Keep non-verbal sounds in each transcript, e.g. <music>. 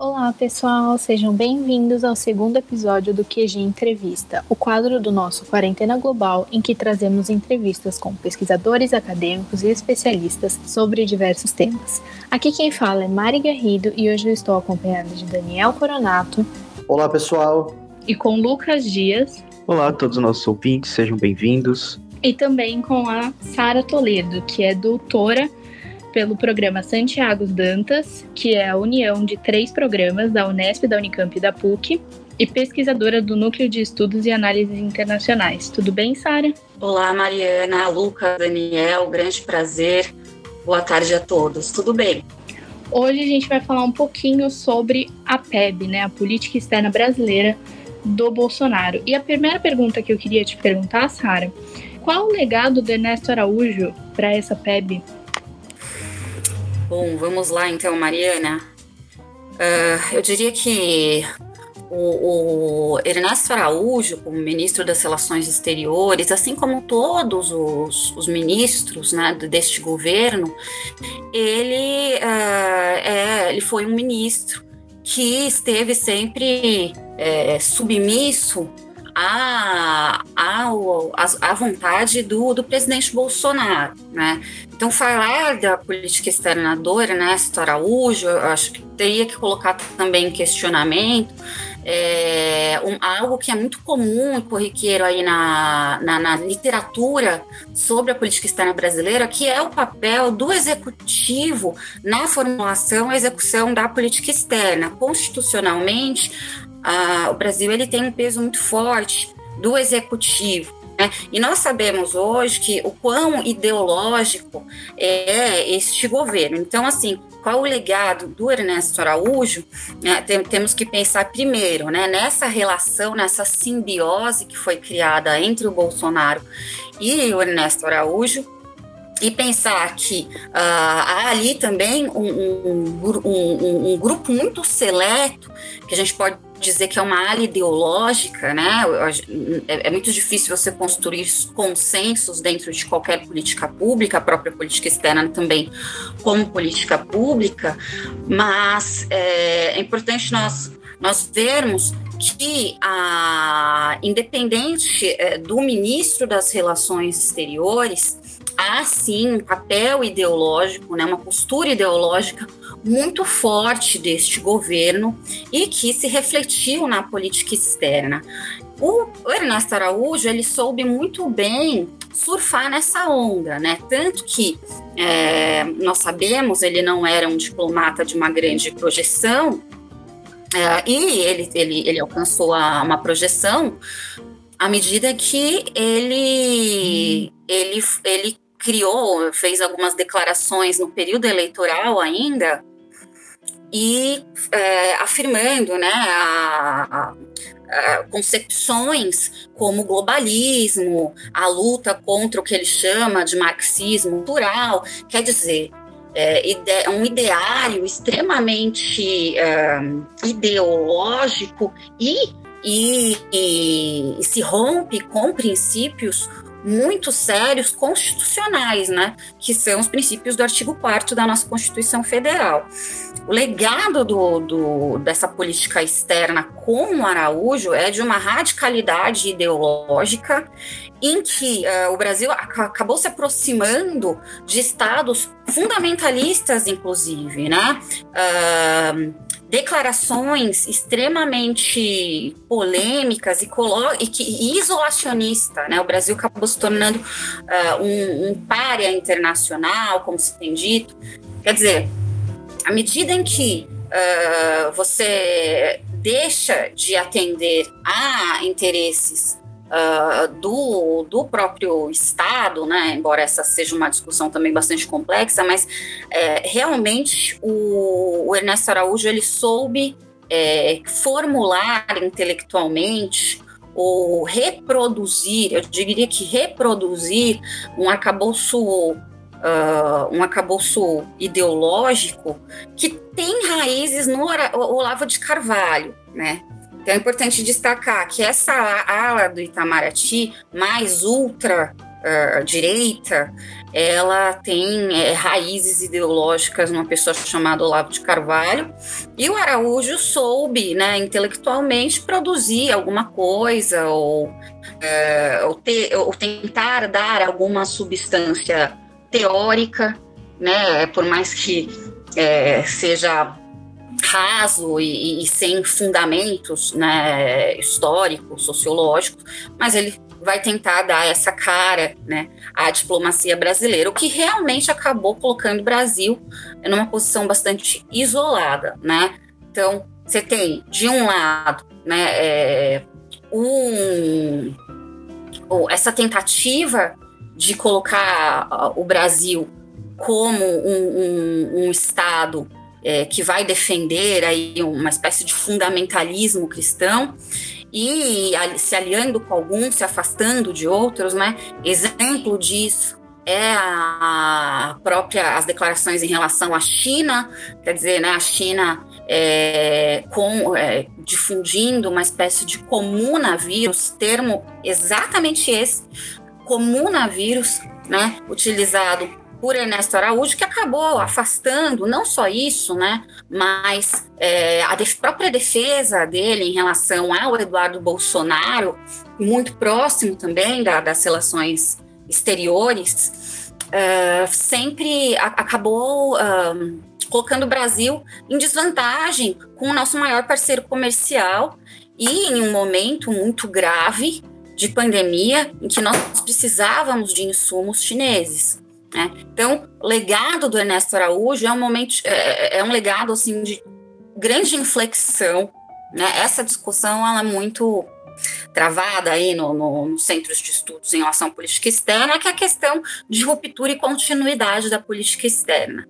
Olá, pessoal, sejam bem-vindos ao segundo episódio do QG Entrevista, o quadro do nosso Quarentena Global em que trazemos entrevistas com pesquisadores acadêmicos e especialistas sobre diversos temas. Aqui quem fala é Mari Garrido e hoje eu estou acompanhada de Daniel Coronato. Olá, pessoal. E com Lucas Dias. Olá a todos os nossos ouvintes, sejam bem-vindos. E também com a Sara Toledo, que é doutora pelo programa Santiago Dantas, que é a união de três programas da Unesp, da Unicamp e da PUC, e pesquisadora do Núcleo de Estudos e Análises Internacionais. Tudo bem, Sara? Olá, Mariana, Luca, Daniel, grande prazer. Boa tarde a todos. Tudo bem? Hoje a gente vai falar um pouquinho sobre a PEB, né, a Política Externa Brasileira do Bolsonaro. E a primeira pergunta que eu queria te perguntar, Sara, qual o legado do Ernesto Araújo para essa PEB? Bom, vamos lá então, Mariana. Uh, eu diria que o, o, Ernesto Araújo, como ministro das Relações Exteriores, assim como todos os, os ministros né, deste governo, ele, uh, é, ele foi um ministro que esteve sempre é, submisso à, à, à vontade do, do presidente Bolsonaro, né? Então, falar da política externa do Ernesto Araújo, eu acho que teria que colocar também em questionamento é, um, algo que é muito comum e corriqueiro aí na, na, na, literatura sobre a política externa brasileira, que é o papel do executivo na formulação e execução da política externa. Constitucionalmente, o Brasil ele tem um peso muito forte do executivo. Né? E nós sabemos hoje que o quão ideológico é este governo. Então, assim, qual o legado do Ernesto Araújo? Né? Tem, temos que pensar primeiro né, nessa relação, nessa simbiose que foi criada entre o Bolsonaro e o Ernesto Araújo, e pensar que uh, há ali também um, um, um, um, grupo muito seleto, que a gente pode dizer que é uma área ideológica, né? É, é, muito difícil você construir consensos dentro de qualquer política pública, a própria política externa também, como política pública, mas é, é importante nós, nós vermos que a independente é, do ministro das Relações Exteriores há sim um papel ideológico, né, uma postura ideológica muito forte deste governo e que se refletiu na política externa. O Ernesto Araújo ele soube muito bem surfar nessa onda, né? Tanto que é, nós sabemos ele não era um diplomata de uma grande projeção é, e ele, ele, ele alcançou a, uma projeção à medida que ele, ele, ele criou, fez algumas declarações no período eleitoral ainda, e é, afirmando né, a, a, a concepções como globalismo, a luta contra o que ele chama de marxismo cultural, quer dizer, é, ide um ideário extremamente é, ideológico e, e, e se rompe com princípios muito sérios constitucionais, né, que são os princípios do artigo 4 da nossa Constituição Federal. O legado do, do, dessa política externa com o Araújo é de uma radicalidade ideológica em que uh, o Brasil acabou se aproximando de estados fundamentalistas, inclusive, né? Uh, declarações extremamente polêmicas e, e, que, e isolacionista, né? O Brasil acabou se tornando uh, um, um párea internacional, como se tem dito. Quer dizer, à medida em que uh, você deixa de atender a interesses uh, do, do próprio Estado, né, embora essa seja uma discussão também bastante complexa, mas é, realmente o, o, Ernesto Araújo ele soube é, formular intelectualmente ou reproduzir, eu diria que reproduzir um arcabouço Uh, um arcabouço ideológico que tem raízes no Olavo de Carvalho, né? Então é importante destacar que essa ala do Itamaraty, mais ultra uh, direita, ela tem é, raízes ideológicas numa pessoa chamada Olavo de Carvalho, e o Araújo soube, né, intelectualmente, produzir alguma coisa ou, é, ou, ter, ou tentar dar alguma substância teórica, né, por mais que é, seja raso e, e, sem fundamentos né, históricos, sociológicos, mas ele vai tentar dar essa cara né, à diplomacia brasileira, o que realmente acabou colocando o Brasil numa posição bastante isolada. Né? Então, você tem, de um lado, né, é, um, essa tentativa de colocar o Brasil como um, um, um Estado é, que vai defender aí uma espécie de fundamentalismo cristão e se aliando com alguns, se afastando de outros, né? Exemplo disso é a própria as declarações em relação à China, quer dizer, né, a China é, com, é, difundindo uma espécie de comunavírus, termo exatamente esse, comunavírus, né, utilizado por Ernesto Araújo, que acabou afastando não só isso, né, mas é, a própria defesa dele em relação ao Eduardo Bolsonaro, muito próximo também da, das relações exteriores, uh, sempre acabou uh, colocando o Brasil em desvantagem com o nosso maior parceiro comercial e em um momento muito grave de pandemia em que nós precisávamos de insumos chineses. Né? Então, o legado do Ernesto Araújo é um momento, é, é, é um legado assim de grande inflexão. Né? Essa discussão ela é muito travada aí no, no, centros de estudos em relação à política externa, que é a questão de ruptura e continuidade da política externa.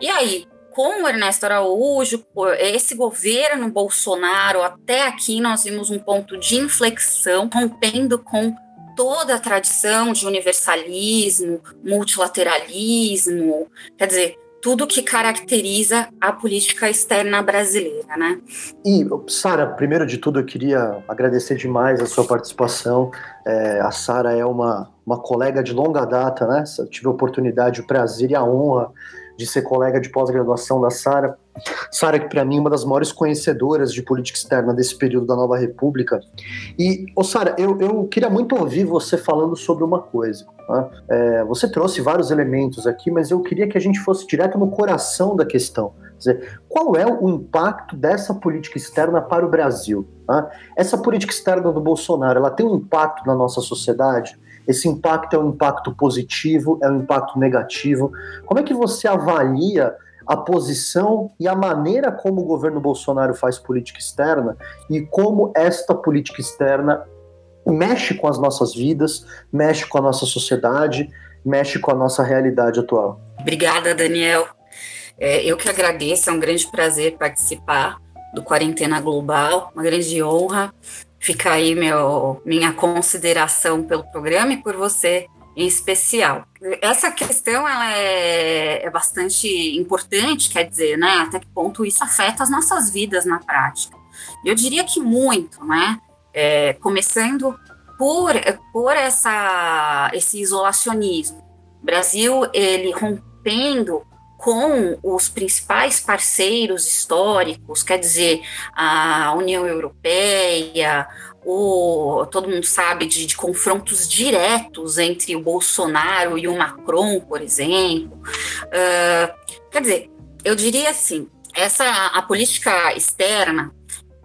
E aí, com o Ernesto Araújo, esse governo Bolsonaro, até aqui nós vimos um ponto de inflexão, rompendo com toda a tradição de universalismo, multilateralismo, quer dizer, tudo que caracteriza a política externa brasileira, né? E, Sara, primeiro de tudo, eu queria agradecer demais a sua participação. É, a Sara é uma, uma colega de longa data, né? Eu tive a oportunidade, o prazer e a honra de ser colega de pós-graduação da Sara. Sara, que para mim é uma das maiores conhecedoras de política externa desse período da Nova República. E, ô Sara, eu, eu queria muito ouvir você falando sobre uma coisa. Né? É, você trouxe vários elementos aqui, mas eu queria que a gente fosse direto no coração da questão. Quer dizer, qual é o impacto dessa política externa para o Brasil? Né? Essa política externa do Bolsonaro, ela tem um impacto na nossa sociedade? Esse impacto é um impacto positivo, é um impacto negativo? Como é que você avalia a posição e a maneira como o governo Bolsonaro faz política externa e como esta política externa mexe com as nossas vidas, mexe com a nossa sociedade, mexe com a nossa realidade atual? Obrigada, Daniel. É, eu que agradeço, é um grande prazer participar do Quarentena Global, uma grande honra. Fica aí meu, minha consideração pelo programa e por você em especial. Essa questão ela é, é, bastante importante, quer dizer, né, até que ponto isso afeta as nossas vidas na prática. Eu diria que muito, né, é, começando por, por essa, esse isolacionismo. O Brasil, ele rompendo com os principais parceiros históricos, quer dizer, a União Europeia, o, todo mundo sabe de, de, confrontos diretos entre o Bolsonaro e o Macron, por exemplo. Uh, quer dizer, eu diria assim, essa a política externa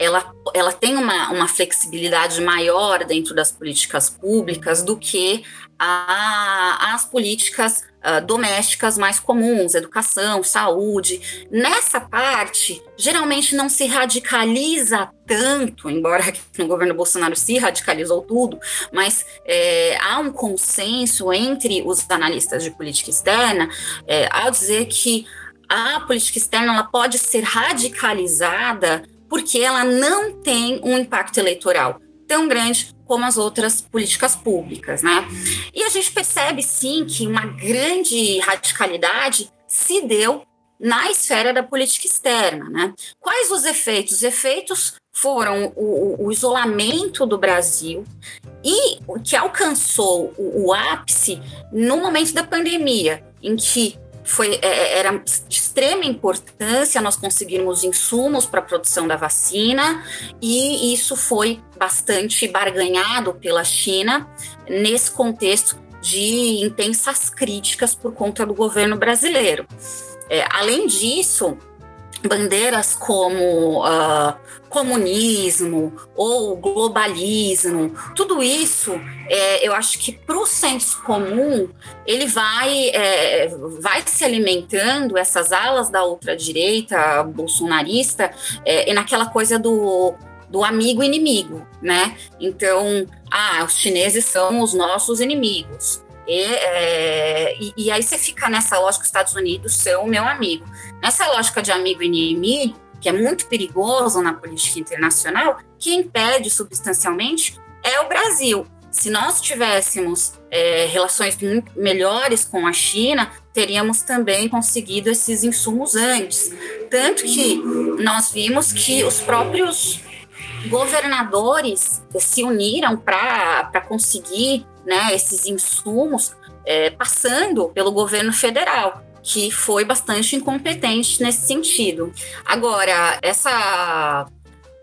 ela, ela tem uma, uma flexibilidade maior dentro das políticas públicas do que as políticas uh, domésticas mais comuns, educação, saúde. Nessa parte, geralmente não se radicaliza tanto, embora no governo Bolsonaro se radicalizou tudo, mas é, há um consenso entre os analistas de política externa é, ao dizer que a política externa ela pode ser radicalizada porque ela não tem um impacto eleitoral tão grande como as outras políticas públicas, né? E a gente percebe sim que uma grande radicalidade se deu na esfera da política externa. Né? Quais os efeitos? Os efeitos foram o, o isolamento do Brasil e que alcançou o, o ápice no momento da pandemia, em que foi, é, é, era de extrema importância nós conseguirmos insumos para a produção da vacina, e isso foi bastante barganhado pela China nesse contexto de intensas críticas por conta do governo brasileiro. É, além disso, bandeiras como uh, comunismo ou globalismo, tudo isso, é, eu acho que para o senso comum, ele vai, é, vai se alimentando, essas alas da ultradireita bolsonarista, é, e naquela coisa do, do amigo inimigo, né? Então, ah, os chineses são os nossos inimigos. E, é, e, e, aí você fica nessa lógica, os Estados Unidos são meu amigo. Nessa lógica de amigo e inimigo, que é muito perigoso na política internacional, que impede substancialmente é o Brasil. Se nós tivéssemos é, relações melhores com a China, teríamos também conseguido esses insumos antes. Tanto que nós vimos que os próprios governadores se uniram para conseguir né, esses insumos, é, passando pelo governo federal que foi bastante incompetente nesse sentido. Agora, essa,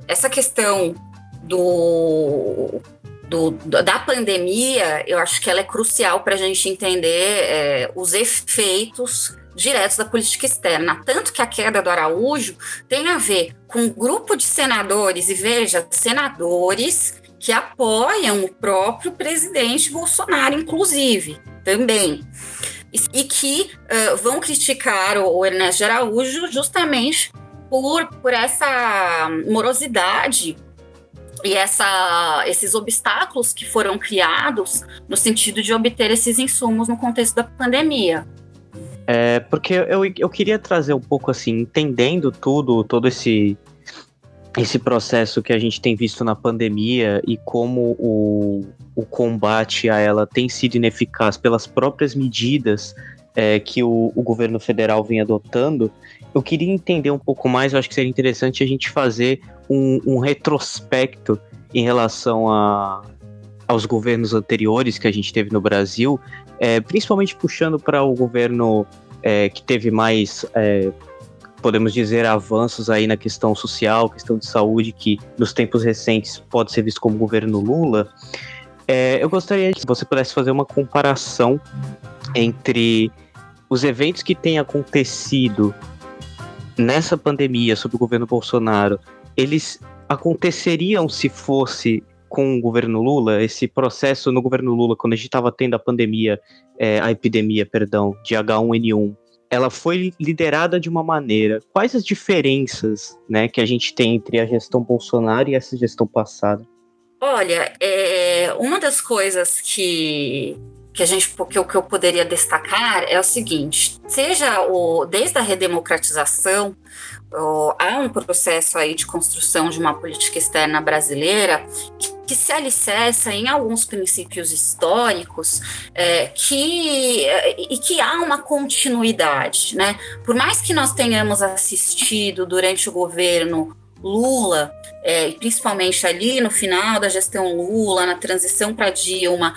essa questão do, do, da pandemia, eu acho que ela é crucial para a gente entender é, os efeitos diretos da política externa. Tanto que a queda do Araújo tem a ver com um grupo de senadores, e veja, senadores que apoiam o próprio presidente Bolsonaro, inclusive, também e que uh, vão criticar o, Ernesto de Araújo justamente por, por essa morosidade e essa, esses obstáculos que foram criados no sentido de obter esses insumos no contexto da pandemia. É, porque eu, eu queria trazer um pouco assim, entendendo tudo, todo esse, esse processo que a gente tem visto na pandemia e como o, o combate a ela tem sido ineficaz pelas próprias medidas é, que o, o, governo federal vem adotando, eu queria entender um pouco mais, eu acho que seria interessante a gente fazer um, um retrospecto em relação a, aos governos anteriores que a gente teve no Brasil, é, principalmente puxando para o governo é, que teve mais é, podemos dizer, avanços aí na questão social, questão de saúde, que nos tempos recentes pode ser visto como governo Lula, é, eu gostaria que você pudesse fazer uma comparação entre os eventos que têm acontecido nessa pandemia sob o governo Bolsonaro, eles aconteceriam se fosse com o governo Lula, esse processo no governo Lula, quando a gente estava tendo a pandemia, é, a epidemia, perdão, de H1N1, ela foi liderada de uma maneira. Quais as diferenças, né, que a gente tem entre a gestão Bolsonaro e essa gestão passada? Olha, é, uma das coisas que que a gente que que eu poderia destacar é o seguinte: seja o desde a redemocratização há um processo aí de construção de uma política externa brasileira que, que se alicerça em alguns princípios históricos é, que e que há uma continuidade, né? Por mais que nós tenhamos assistido durante o governo Lula, é, principalmente ali no final da gestão Lula, na transição para Dilma,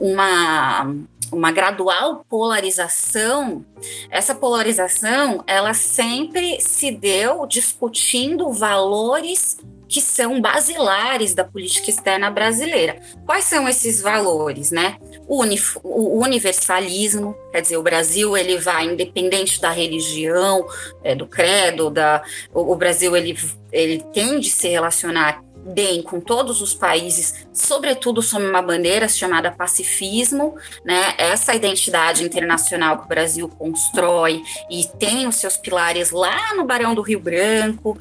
uma, uma gradual polarização, essa polarização ela sempre se deu discutindo valores que são basilares da política externa brasileira. Quais são esses valores, né? O, o universalismo, quer dizer, o Brasil ele vai independente da religião, é, do credo, da, o, o Brasil ele, ele tende a se relacionar bem com todos os países, sobretudo sob uma bandeira chamada pacifismo, né? Essa identidade internacional que o Brasil constrói e tem os seus pilares lá no Barão do Rio Branco,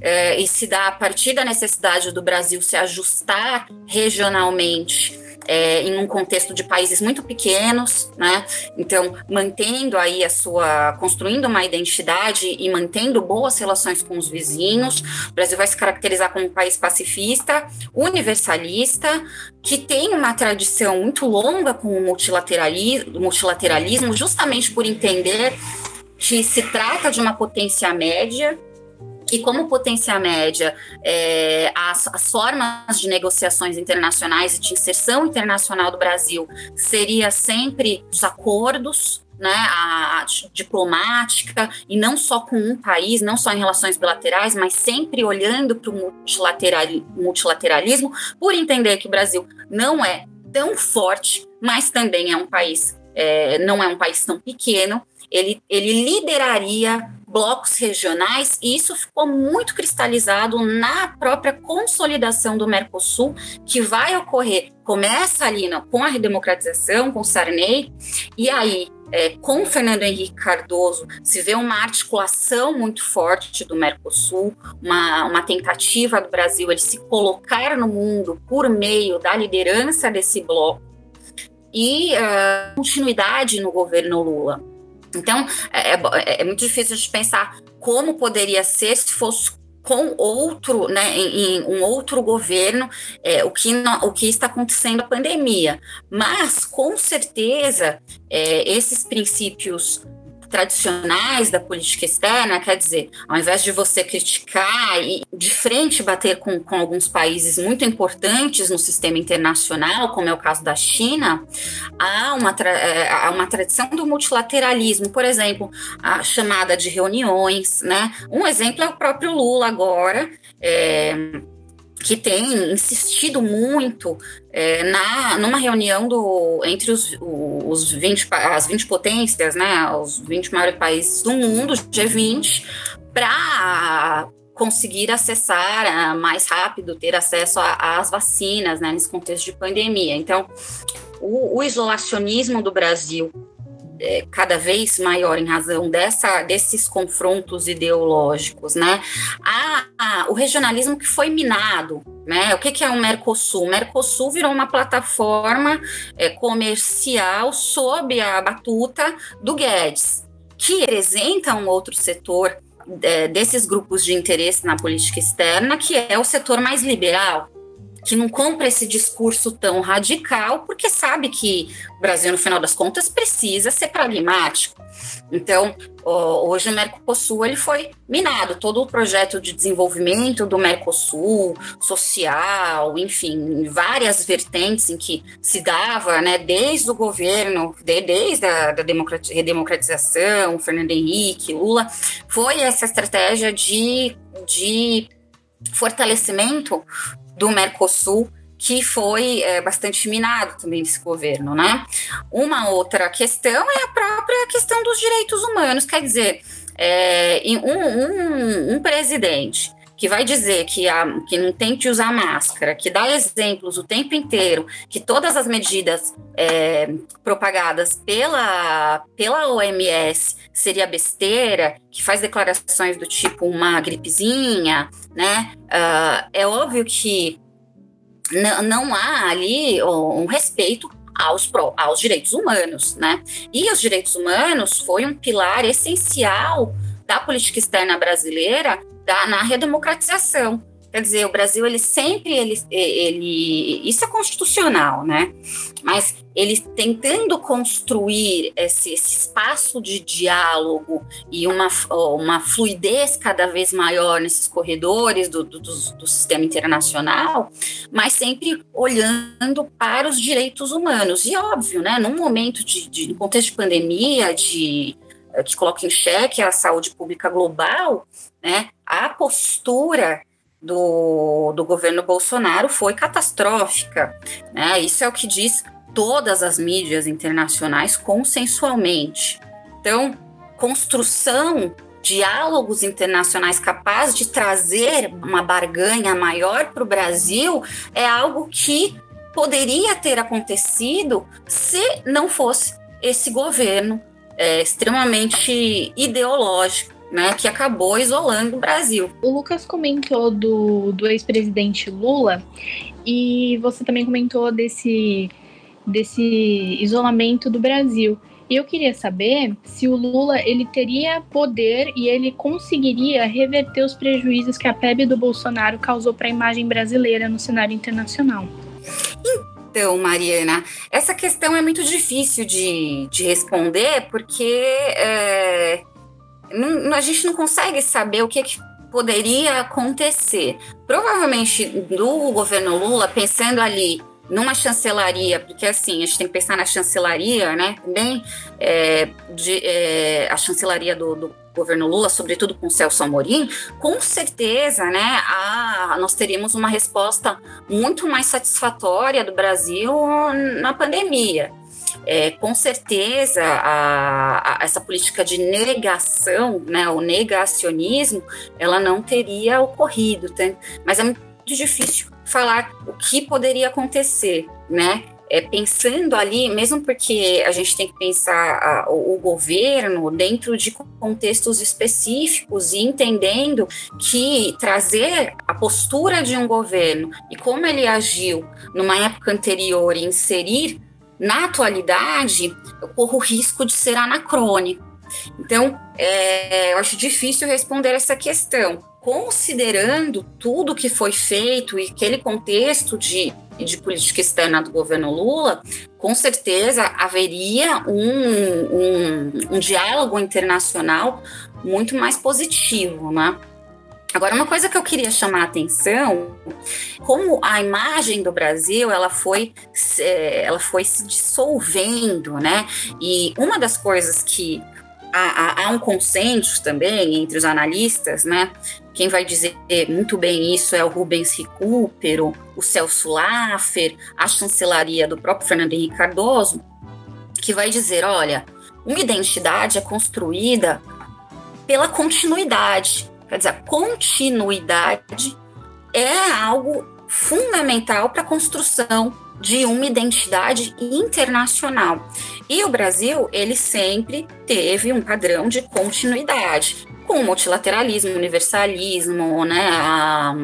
é, e se dá a partir da necessidade do Brasil se ajustar regionalmente é, em um contexto de países muito pequenos, né? Então, mantendo aí a sua, construindo uma identidade e mantendo boas relações com os vizinhos. O Brasil vai se caracterizar como um país pacifista, universalista, que tem uma tradição muito longa com o multilateralismo, multilateralismo justamente por entender que se trata de uma potência média e como potência média, é, as, as, formas de negociações internacionais e de inserção internacional do Brasil seria sempre os acordos, né, a, a, diplomática, e não só com um país, não só em relações bilaterais, mas sempre olhando para o multilateral, multilateralismo, por entender que o Brasil não é tão forte, mas também é um país, é, não é um país tão pequeno, ele, ele lideraria blocos regionais, e isso ficou muito cristalizado na própria consolidação do Mercosul, que vai ocorrer, começa ali na, com a redemocratização, com Sarney, e aí é, com Fernando Henrique Cardoso, se vê uma articulação muito forte do Mercosul, uma, uma tentativa do Brasil de se colocar no mundo por meio da liderança desse bloco e uh, continuidade no governo Lula. Então, é, é, é, muito difícil de pensar como poderia ser se fosse com outro, né, em, em um outro governo, é, o, que o que está acontecendo a pandemia. Mas, com certeza, é, esses princípios tradicionais da política externa, quer dizer, ao invés de você criticar e de frente bater com, com alguns países muito importantes no sistema internacional, como é o caso da China, há uma, é, há uma tradição do multilateralismo, por exemplo, a chamada de reuniões, né? Um exemplo é o próprio Lula agora, é, que tem insistido muito é, na, numa reunião do, entre os, os 20, as 20 potências, né, os 20 maiores países do mundo, G20, para conseguir acessar ah, mais rápido, ter acesso às vacinas, né, nesse contexto de pandemia. Então, o, o isolacionismo do Brasil é, cada vez maior em razão dessa, desses confrontos ideológicos, né? O regionalismo que foi minado, né? O que, que é o Mercosul? O Mercosul virou uma plataforma é, comercial sob a batuta do Guedes, que representa um outro setor é, desses grupos de interesse na política externa, que é o setor mais liberal, que não compra esse discurso tão radical, porque sabe que o Brasil, no final das contas, precisa ser pragmático. Então, hoje o Mercosul ele foi minado, todo o projeto de desenvolvimento do Mercosul, social, enfim, várias vertentes em que se dava, né, desde o governo, desde a da redemocratização, Fernando Henrique, Lula, foi essa estratégia de, de fortalecimento do Mercosul, que foi é, bastante minado também nesse governo, né? Uma outra questão é a própria questão dos direitos humanos, quer dizer, é, um, um, um presidente que vai dizer que, a, que não tem que usar máscara, que dá exemplos o tempo inteiro, que todas as medidas é, propagadas pela, pela OMS seria besteira, que faz declarações do tipo uma gripezinha, né? Uh, é óbvio que não há ali um respeito aos, aos direitos humanos, né? E os direitos humanos foi um pilar essencial da política externa brasileira da, na redemocratização. Quer dizer, o Brasil, ele sempre, ele, ele, isso é constitucional, né? Mas ele tentando construir esse, esse espaço de diálogo e uma, uma fluidez cada vez maior nesses corredores do, do, do, sistema internacional, mas sempre olhando para os direitos humanos. E óbvio, né? Num momento de, de contexto de pandemia, de que coloca em xeque a saúde pública global, né, a postura do, do governo Bolsonaro foi catastrófica. Né? Isso é o que diz todas as mídias internacionais consensualmente. Então, construção diálogos internacionais capazes de trazer uma barganha maior para o Brasil é algo que poderia ter acontecido se não fosse esse governo é, extremamente ideológico né, que acabou isolando o Brasil. O Lucas comentou do, do ex-presidente Lula e você também comentou desse, desse isolamento do Brasil. E eu queria saber se o Lula ele teria poder e ele conseguiria reverter os prejuízos que a PEB do Bolsonaro causou para a imagem brasileira no cenário internacional. Então, Mariana, essa questão é muito difícil de, de responder porque é, não, a gente não consegue saber o que, que poderia acontecer. Provavelmente do governo Lula, pensando ali numa chancelaria, porque assim, a gente tem que pensar na chancelaria, né? Também é, de, é, a chancelaria do, do, governo Lula, sobretudo com Celso Amorim, com certeza, né, a, nós teríamos uma resposta muito mais satisfatória do Brasil na pandemia. É, com certeza, a, a, essa política de negação, né, o negacionismo, ela não teria ocorrido, tá? mas é muito difícil falar o que poderia acontecer, né? É, pensando ali, mesmo porque a gente tem que pensar a, o, o, governo dentro de contextos específicos e entendendo que trazer a postura de um governo e como ele agiu numa época anterior e inserir na atualidade, eu corro o risco de ser anacrônico. Então, é, eu acho difícil responder essa questão. Considerando tudo que foi feito e aquele contexto de, de política externa do governo Lula, com certeza haveria um, um, um diálogo internacional muito mais positivo, né? Agora, uma coisa que eu queria chamar a atenção, como a imagem do Brasil ela foi, é, ela foi se dissolvendo, né? E uma das coisas que há, há, um consenso também entre os analistas, né? Quem vai dizer muito bem isso é o Rubens Recupero, o Celso Laffer, a chancelaria do próprio Fernando Henrique Cardoso, que vai dizer, olha, uma identidade é construída pela continuidade. Quer dizer, a continuidade é algo fundamental para a construção de uma identidade internacional. E o Brasil, ele sempre teve um padrão de continuidade, com o multilateralismo, universalismo, né, a,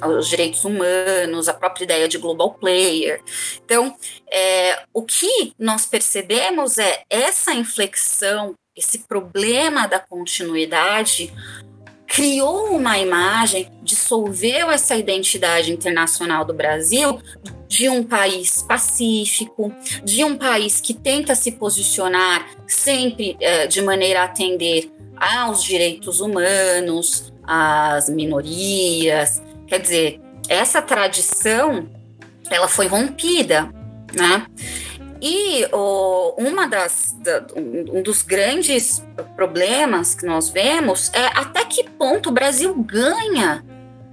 a, os direitos humanos, a própria ideia de global player. Então, é, o que nós percebemos é essa inflexão, esse problema da continuidade criou uma imagem, dissolveu essa identidade internacional do Brasil de um país pacífico, de um país que tenta se posicionar sempre eh, de maneira a atender aos direitos humanos, às minorias. Quer dizer, essa tradição ela foi rompida, né? E oh, uma das, da, um dos grandes problemas que nós vemos é até que ponto o Brasil ganha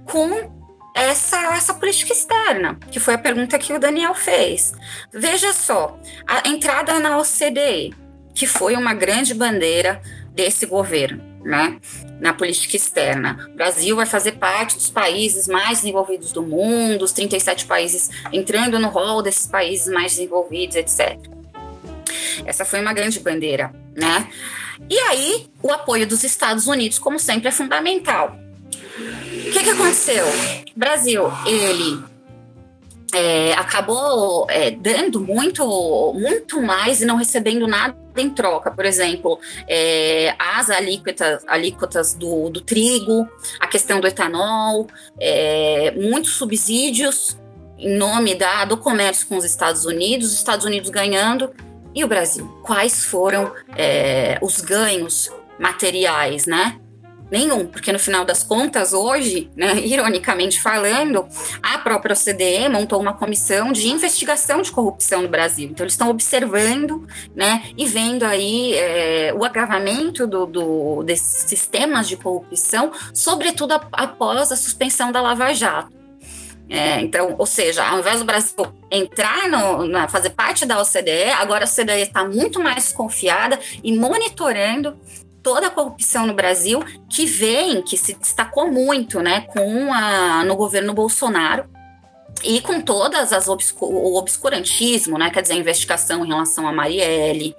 com essa, essa política externa, que foi a pergunta que o Daniel fez. Veja só, a entrada na OCDE, que foi uma grande bandeira desse governo, né? na política externa. O Brasil vai fazer parte dos países mais desenvolvidos do mundo, os 37 países entrando no rol desses países mais desenvolvidos, etc. Essa foi uma grande bandeira, né? E aí, o apoio dos Estados Unidos, como sempre, é fundamental. O que, que aconteceu? Brasil, ele é, acabou é, dando muito, muito mais e não recebendo nada em troca. Por exemplo, é, as alíquotas, alíquotas do, do, trigo, a questão do etanol, é, muitos subsídios em nome da, do comércio com os Estados Unidos, os Estados Unidos ganhando e o Brasil. Quais foram é, os ganhos materiais, né? Nenhum, porque no final das contas, hoje, né, <laughs> ironicamente falando, a própria OCDE montou uma comissão de investigação de corrupção no Brasil. Então, eles estão observando né, e vendo aí é, o agravamento do, do, desses sistemas de corrupção, sobretudo após a suspensão da Lava Jato. É, então, ou seja, ao invés do Brasil entrar no, na, fazer parte da OCDE, agora a OCDE está muito mais confiada e monitorando toda a corrupção no Brasil, que vem, que se destacou muito, né, com a, no governo Bolsonaro, e com todas as obscu o obscurantismo, né, quer dizer, a investigação em relação a Marielle,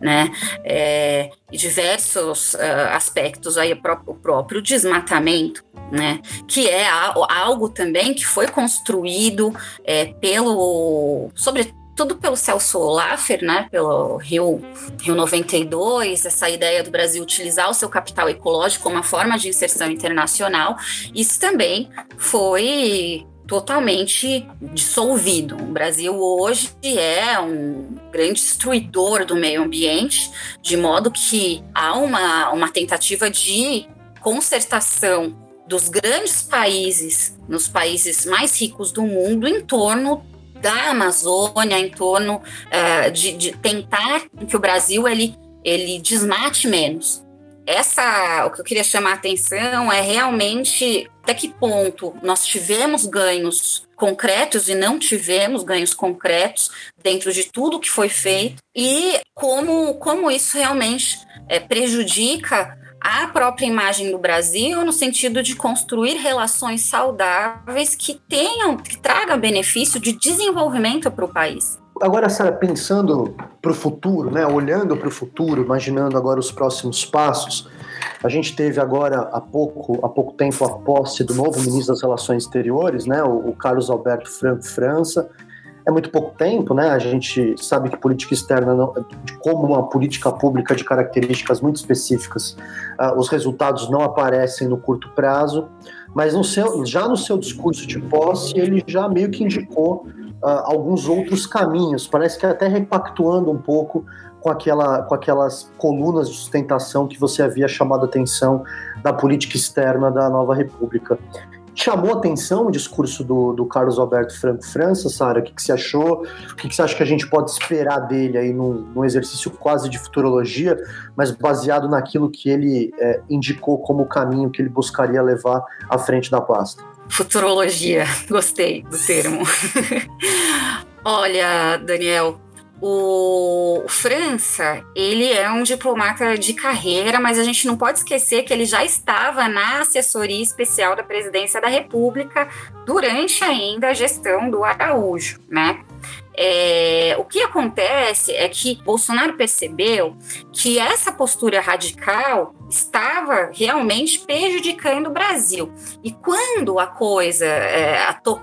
né, é, diversos uh, aspectos aí, o próprio desmatamento, né, que é algo também que foi construído é, pelo, sobretudo tudo pelo Celso Laffer, né, pelo Rio, Rio 92, essa ideia do Brasil utilizar o seu capital ecológico como uma forma de inserção internacional, isso também foi totalmente dissolvido. O Brasil hoje é um grande destruidor do meio ambiente, de modo que há uma, uma tentativa de concertação dos grandes países, nos países mais ricos do mundo, em torno da Amazônia, em torno uh, de, de, tentar que o Brasil ele, ele desmate menos. Essa, o que eu queria chamar a atenção é realmente até que ponto nós tivemos ganhos concretos e não tivemos ganhos concretos dentro de tudo que foi feito e como, como isso realmente é, prejudica a própria imagem do Brasil no sentido de construir relações saudáveis que tenham, que tragam benefício de desenvolvimento para o país. Agora, Sara, pensando para o futuro, né, olhando para o futuro, imaginando agora os próximos passos, a gente teve agora há pouco, há pouco tempo a posse do novo ministro das Relações Exteriores, né, o, o Carlos Alberto Franco França, é muito pouco tempo, né? A gente sabe que política externa, não, como uma política pública de características muito específicas, uh, os resultados não aparecem no curto prazo, mas no seu, já no seu discurso de posse, ele já meio que indicou uh, alguns outros caminhos, parece que até repactuando um pouco com, aquela, com aquelas colunas de sustentação que você havia chamado a atenção da política externa da nova república. Chamou atenção o discurso do, do Carlos Alberto Franco França, Sara? O que, que você achou? O que, que você acha que a gente pode esperar dele aí num, num exercício quase de futurologia, mas baseado naquilo que ele é, indicou como caminho que ele buscaria levar à frente da pasta? Futurologia, gostei do termo. <laughs> Olha, Daniel, o França, ele é um diplomata de carreira, mas a gente não pode esquecer que ele já estava na assessoria especial da presidência da República durante ainda a gestão do Araújo, né? É, o que acontece é que Bolsonaro percebeu que essa postura radical estava realmente prejudicando o Brasil. E quando a coisa é,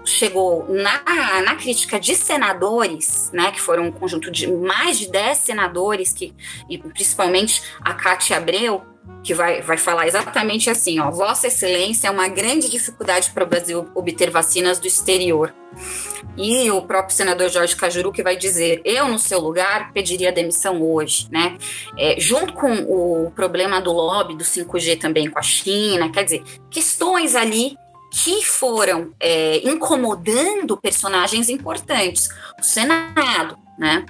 chegou na, na crítica de senadores, né, que foram um conjunto de mais de 10 senadores, que, e principalmente a Cátia Abreu, que vai, vai falar exatamente assim: ó, Vossa Excelência é uma grande dificuldade para o Brasil obter vacinas do exterior. E o próprio senador Jorge Cajuru que vai dizer: eu, no seu lugar, pediria demissão hoje, né? É, junto com o problema do lobby do 5G também com a China, quer dizer, questões ali que foram é, incomodando personagens importantes. O Senado, né?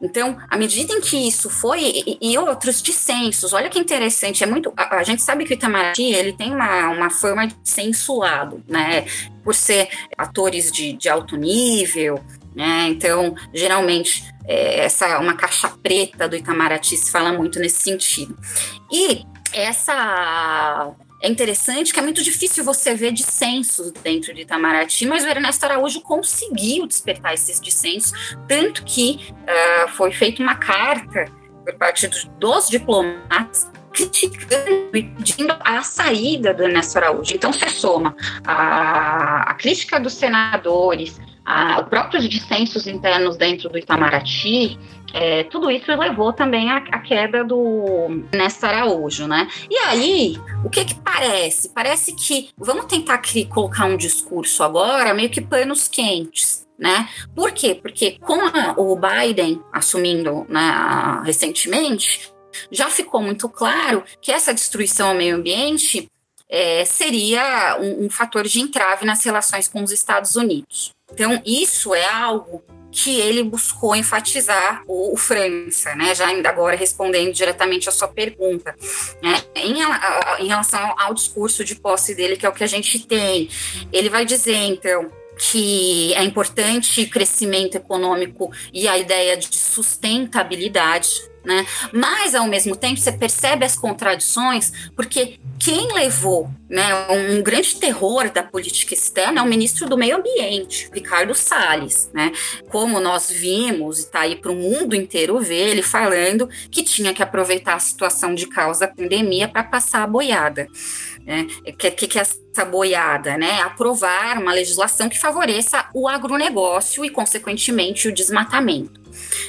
Então, à medida em que isso foi, e, e, outros dissensos, olha que interessante, é muito. A, a, gente sabe que o Itamaraty ele tem uma, uma fama de ser insulado, né? Por ser atores de, de alto nível, né? Então, geralmente, é, essa uma caixa preta do Itamaraty se fala muito nesse sentido. E essa é interessante que é muito difícil você ver dissensos dentro de Itamaraty, mas o Ernesto Araújo conseguiu despertar esses dissensos, tanto que uh, foi feita uma carta por parte dos, diplomatas criticando e pedindo a saída do Ernesto Araújo. Então, se soma a, a crítica dos senadores, os próprios dissensos internos dentro do Itamaraty, é, tudo isso levou também à, queda do Néstor Araújo, né? E aí, o que que parece? Parece que vamos tentar colocar um discurso agora meio que panos quentes, né? Por quê? Porque com a, o Biden assumindo né, recentemente, já ficou muito claro que essa destruição ao meio ambiente é, seria um, um fator de entrave nas relações com os Estados Unidos. Então, isso é algo que ele buscou enfatizar o, o França, né? Já ainda agora respondendo diretamente a sua pergunta, né? em, a, em relação ao, ao discurso de posse dele, que é o que a gente tem, ele vai dizer então que é importante crescimento econômico e a ideia de sustentabilidade né? Mas ao mesmo tempo você percebe as contradições, porque quem levou, né, um grande terror da política externa é o ministro do Meio Ambiente, Ricardo Salles, né? Como nós vimos e está aí para o mundo inteiro ver ele falando que tinha que aproveitar a situação de causa da pandemia para passar a boiada. Né? O que, que é essa boiada? Né? Aprovar uma legislação que favoreça o agronegócio e, consequentemente, o desmatamento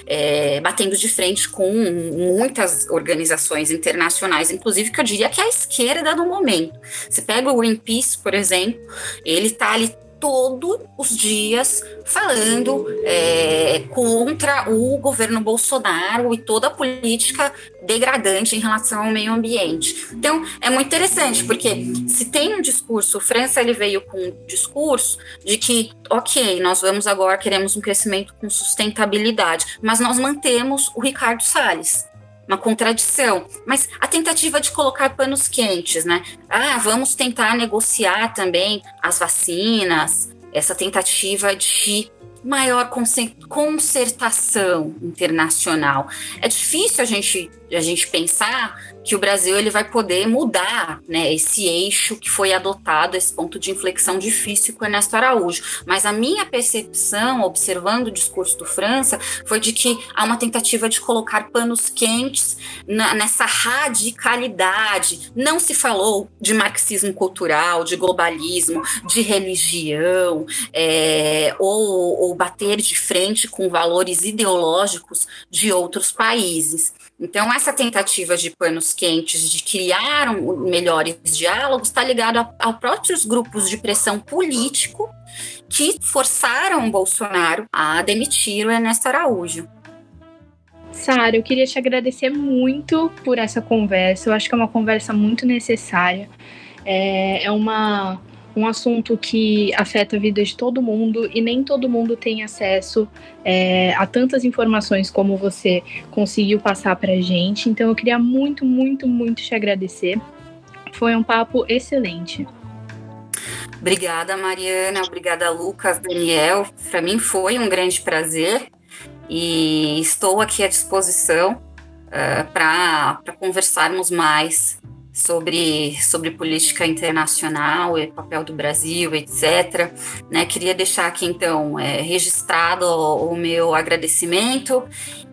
é, batendo de frente com muitas organizações internacionais, inclusive que eu diria que é a esquerda no momento. Você pega o Greenpeace, por exemplo, ele está ali todos os dias falando é, contra o governo Bolsonaro e toda a política degradante em relação ao meio ambiente. Então, é muito interessante, porque se tem um discurso, o França ele veio com um discurso de que, ok, nós vamos agora, queremos um crescimento com sustentabilidade, mas nós mantemos o Ricardo Salles uma contradição. Mas a tentativa de colocar panos quentes, né? Ah, vamos tentar negociar também as vacinas, essa tentativa de maior concertação internacional. É difícil a gente, a gente pensar que o Brasil ele vai poder mudar né, esse eixo que foi adotado, esse ponto de inflexão difícil com Ernesto Araújo. Mas a minha percepção, observando o discurso do França, foi de que há uma tentativa de colocar panos quentes na, nessa radicalidade. Não se falou de marxismo cultural, de globalismo, de religião, é, ou, ou bater de frente com valores ideológicos de outros países. Então, essa tentativa de panos quentes, de criar um, melhores diálogos, está ligado a, a próprios grupos de pressão político que forçaram Bolsonaro a demitir o Ernesto Araújo. Sara, eu queria te agradecer muito por essa conversa. Eu acho que é uma conversa muito necessária. É, é uma um assunto que afeta a vida de todo mundo e nem todo mundo tem acesso é, a tantas informações como você conseguiu passar para gente. Então eu queria muito, muito, muito te agradecer. Foi um papo excelente. Obrigada, Mariana. Obrigada, Lucas, Daniel. Para mim foi um grande prazer e estou aqui à disposição uh, para conversarmos mais sobre, sobre política internacional e papel do Brasil, etc. Né, queria deixar aqui, então, é, registrado o, o meu agradecimento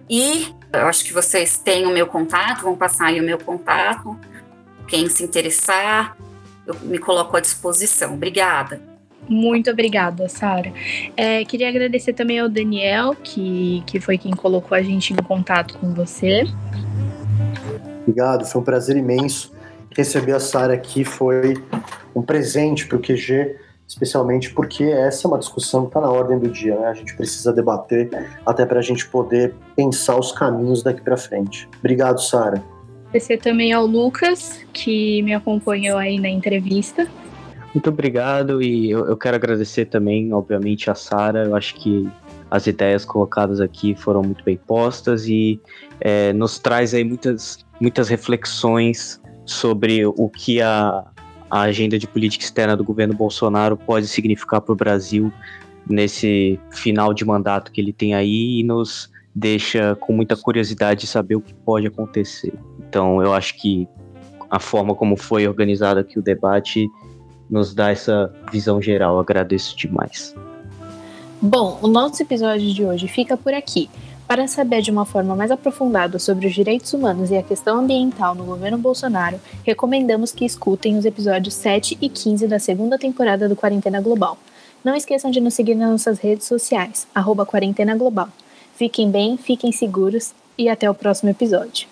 e eu acho que vocês têm o meu contato, vão passar aí o meu contato. Quem se interessar, eu me coloco à disposição. Obrigada. Muito obrigada, Sara. É, queria agradecer também ao Daniel, que, que foi quem colocou a gente em contato com você. Obrigado, foi um prazer imenso receber a Sara aqui foi um presente para o QG, especialmente porque essa é uma discussão que está na ordem do dia, né? A gente precisa debater até para a gente poder pensar os caminhos daqui para frente. Obrigado, Sara. Agradecer também ao Lucas, que me acompanhou aí na entrevista. Muito obrigado e eu, eu quero agradecer também, obviamente, a Sara. Eu acho que as ideias colocadas aqui foram muito bem postas e é, nos traz aí muitas, muitas reflexões sobre o que a, a agenda de política externa do governo Bolsonaro pode significar para o Brasil nesse final de mandato que ele tem aí e nos deixa com muita curiosidade de saber o que pode acontecer. Então, eu acho que a forma como foi organizado aqui o debate nos dá essa visão geral. Agradeço demais. Bom, o nosso episódio de hoje fica por aqui. Para saber de uma forma mais aprofundada sobre os direitos humanos e a questão ambiental no governo Bolsonaro, recomendamos que escutem os episódios 7 e 15 da segunda temporada do Quarentena Global. Não esqueçam de nos seguir nas nossas redes sociais, arroba Quarentena Global. Fiquem bem, fiquem seguros e até o próximo episódio.